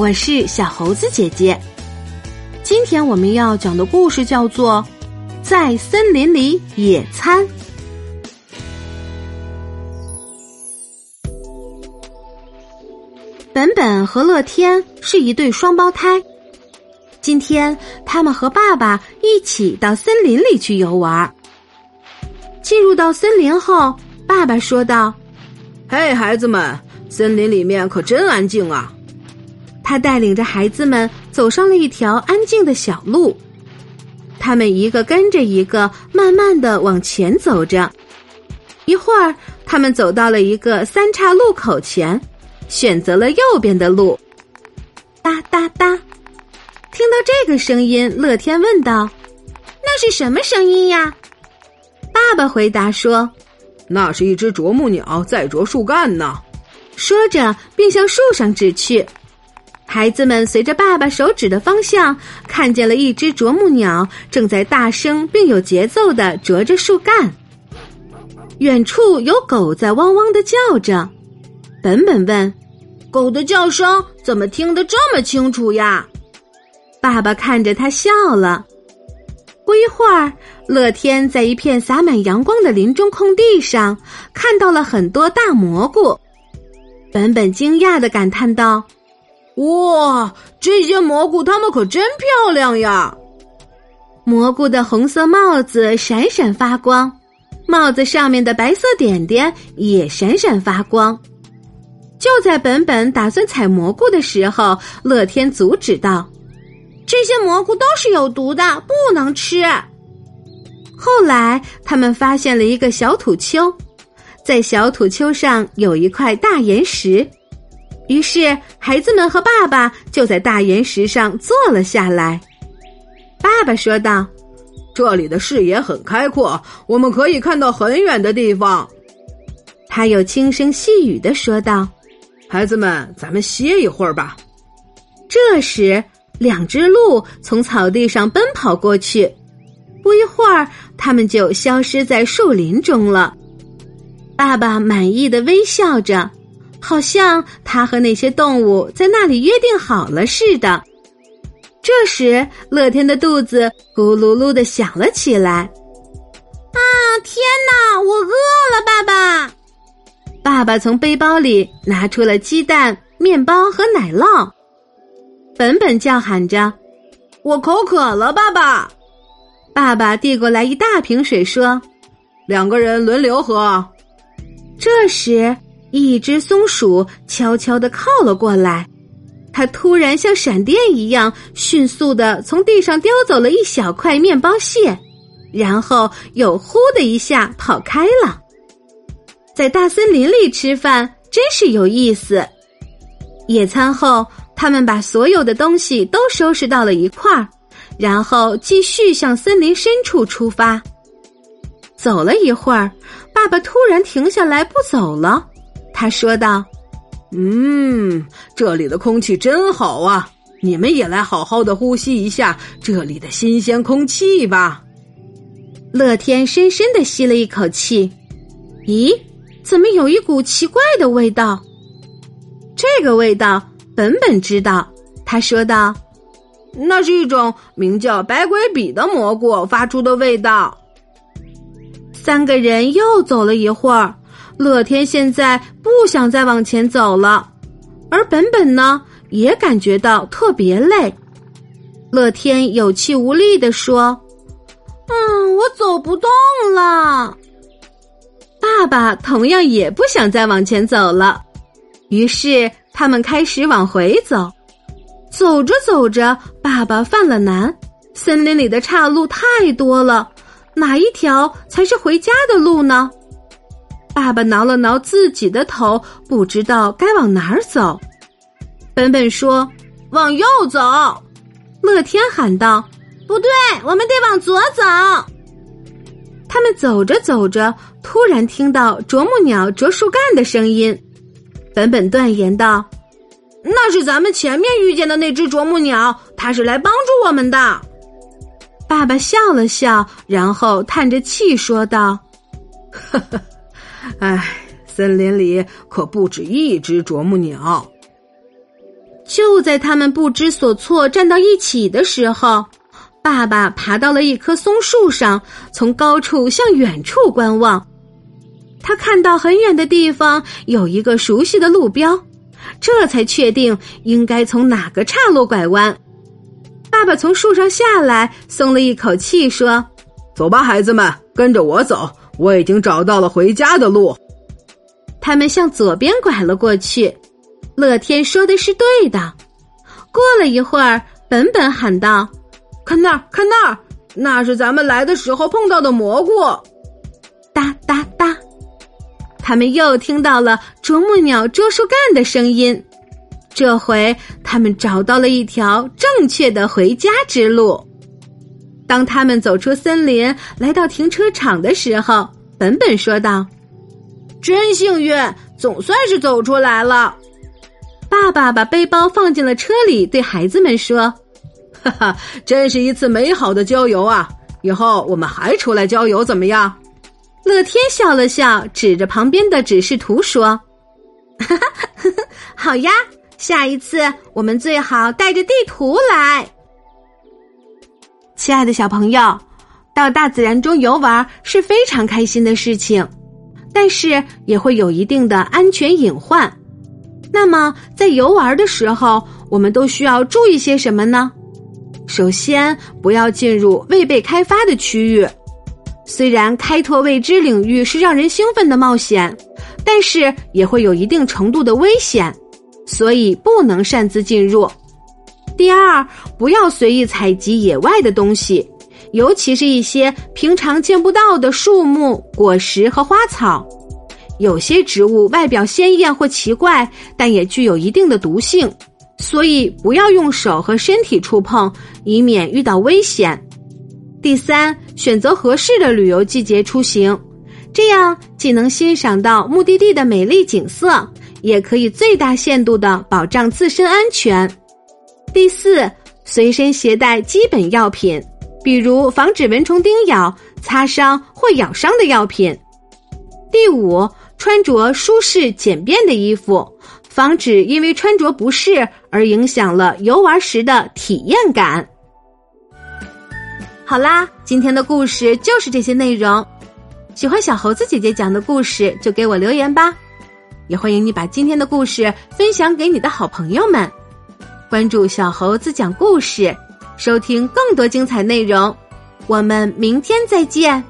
我是小猴子姐姐。今天我们要讲的故事叫做《在森林里野餐》。本本和乐天是一对双胞胎。今天他们和爸爸一起到森林里去游玩。进入到森林后，爸爸说道：“嘿，孩子们，森林里面可真安静啊！”他带领着孩子们走上了一条安静的小路，他们一个跟着一个，慢慢的往前走着。一会儿，他们走到了一个三岔路口前，选择了右边的路。哒哒哒。听到这个声音，乐天问道：“那是什么声音呀？”爸爸回答说：“那是一只啄木鸟在啄树干呢。”说着，并向树上指去。孩子们随着爸爸手指的方向，看见了一只啄木鸟正在大声并有节奏的啄着树干。远处有狗在汪汪的叫着。本本问：“狗的叫声怎么听得这么清楚呀？”爸爸看着他笑了。不一会儿，乐天在一片洒满阳光的林中空地上看到了很多大蘑菇。本本惊讶的感叹道：“哇，这些蘑菇它们可真漂亮呀！”蘑菇的红色帽子闪闪发光，帽子上面的白色点点也闪闪发光。就在本本打算采蘑菇的时候，乐天阻止道。这些蘑菇都是有毒的，不能吃。后来，他们发现了一个小土丘，在小土丘上有一块大岩石，于是孩子们和爸爸就在大岩石上坐了下来。爸爸说道：“这里的视野很开阔，我们可以看到很远的地方。”他又轻声细语的说道：“孩子们，咱们歇一会儿吧。”这时。两只鹿从草地上奔跑过去，不一会儿，它们就消失在树林中了。爸爸满意的微笑着，好像他和那些动物在那里约定好了似的。这时，乐天的肚子咕噜噜的响了起来。啊，天哪，我饿了！爸爸，爸爸从背包里拿出了鸡蛋、面包和奶酪。本本叫喊着：“我口渴了，爸爸。”爸爸递过来一大瓶水，说：“两个人轮流喝。”这时，一只松鼠悄悄的靠了过来，它突然像闪电一样，迅速的从地上叼走了一小块面包屑，然后又“呼”的一下跑开了。在大森林里吃饭真是有意思。野餐后。他们把所有的东西都收拾到了一块儿，然后继续向森林深处出发。走了一会儿，爸爸突然停下来不走了。他说道：“嗯，这里的空气真好啊！你们也来好好的呼吸一下这里的新鲜空气吧。”乐天深深的吸了一口气，咦，怎么有一股奇怪的味道？这个味道。本本知道，他说道：“那是一种名叫白鬼笔的蘑菇发出的味道。”三个人又走了一会儿，乐天现在不想再往前走了，而本本呢也感觉到特别累。乐天有气无力的说：“嗯，我走不动了。”爸爸同样也不想再往前走了，于是。他们开始往回走，走着走着，爸爸犯了难。森林里的岔路太多了，哪一条才是回家的路呢？爸爸挠了挠自己的头，不知道该往哪儿走。本本说：“往右走。”乐天喊道：“不对，我们得往左走。”他们走着走着，突然听到啄木鸟啄树干的声音。本本断言道：“那是咱们前面遇见的那只啄木鸟，它是来帮助我们的。”爸爸笑了笑，然后叹着气说道：“呵呵，哎，森林里可不止一只啄木鸟。”就在他们不知所措站到一起的时候，爸爸爬到了一棵松树上，从高处向远处观望。他看到很远的地方有一个熟悉的路标，这才确定应该从哪个岔路拐弯。爸爸从树上下来，松了一口气，说：“走吧，孩子们，跟着我走，我已经找到了回家的路。”他们向左边拐了过去。乐天说的是对的。过了一会儿，本本喊道：“看那儿，看那儿，那是咱们来的时候碰到的蘑菇。”哒哒哒，他们又听到了啄木鸟捉树干的声音。这回他们找到了一条正确的回家之路。当他们走出森林，来到停车场的时候，本本说道：“真幸运，总算是走出来了。”爸爸把背包放进了车里，对孩子们说：“哈哈，真是一次美好的郊游啊！以后我们还出来郊游怎么样？”乐天笑了笑，指着旁边的指示图说：“哈哈，好呀，下一次我们最好带着地图来。”亲爱的小朋友，到大自然中游玩是非常开心的事情，但是也会有一定的安全隐患。那么，在游玩的时候，我们都需要注意些什么呢？首先，不要进入未被开发的区域。虽然开拓未知领域是让人兴奋的冒险，但是也会有一定程度的危险，所以不能擅自进入。第二，不要随意采集野外的东西，尤其是一些平常见不到的树木、果实和花草。有些植物外表鲜艳或奇怪，但也具有一定的毒性，所以不要用手和身体触碰，以免遇到危险。第三，选择合适的旅游季节出行，这样既能欣赏到目的地的美丽景色，也可以最大限度的保障自身安全。第四，随身携带基本药品，比如防止蚊虫叮咬、擦伤或咬伤的药品。第五。穿着舒适简便的衣服，防止因为穿着不适而影响了游玩时的体验感。好啦，今天的故事就是这些内容。喜欢小猴子姐姐讲的故事，就给我留言吧。也欢迎你把今天的故事分享给你的好朋友们。关注小猴子讲故事，收听更多精彩内容。我们明天再见。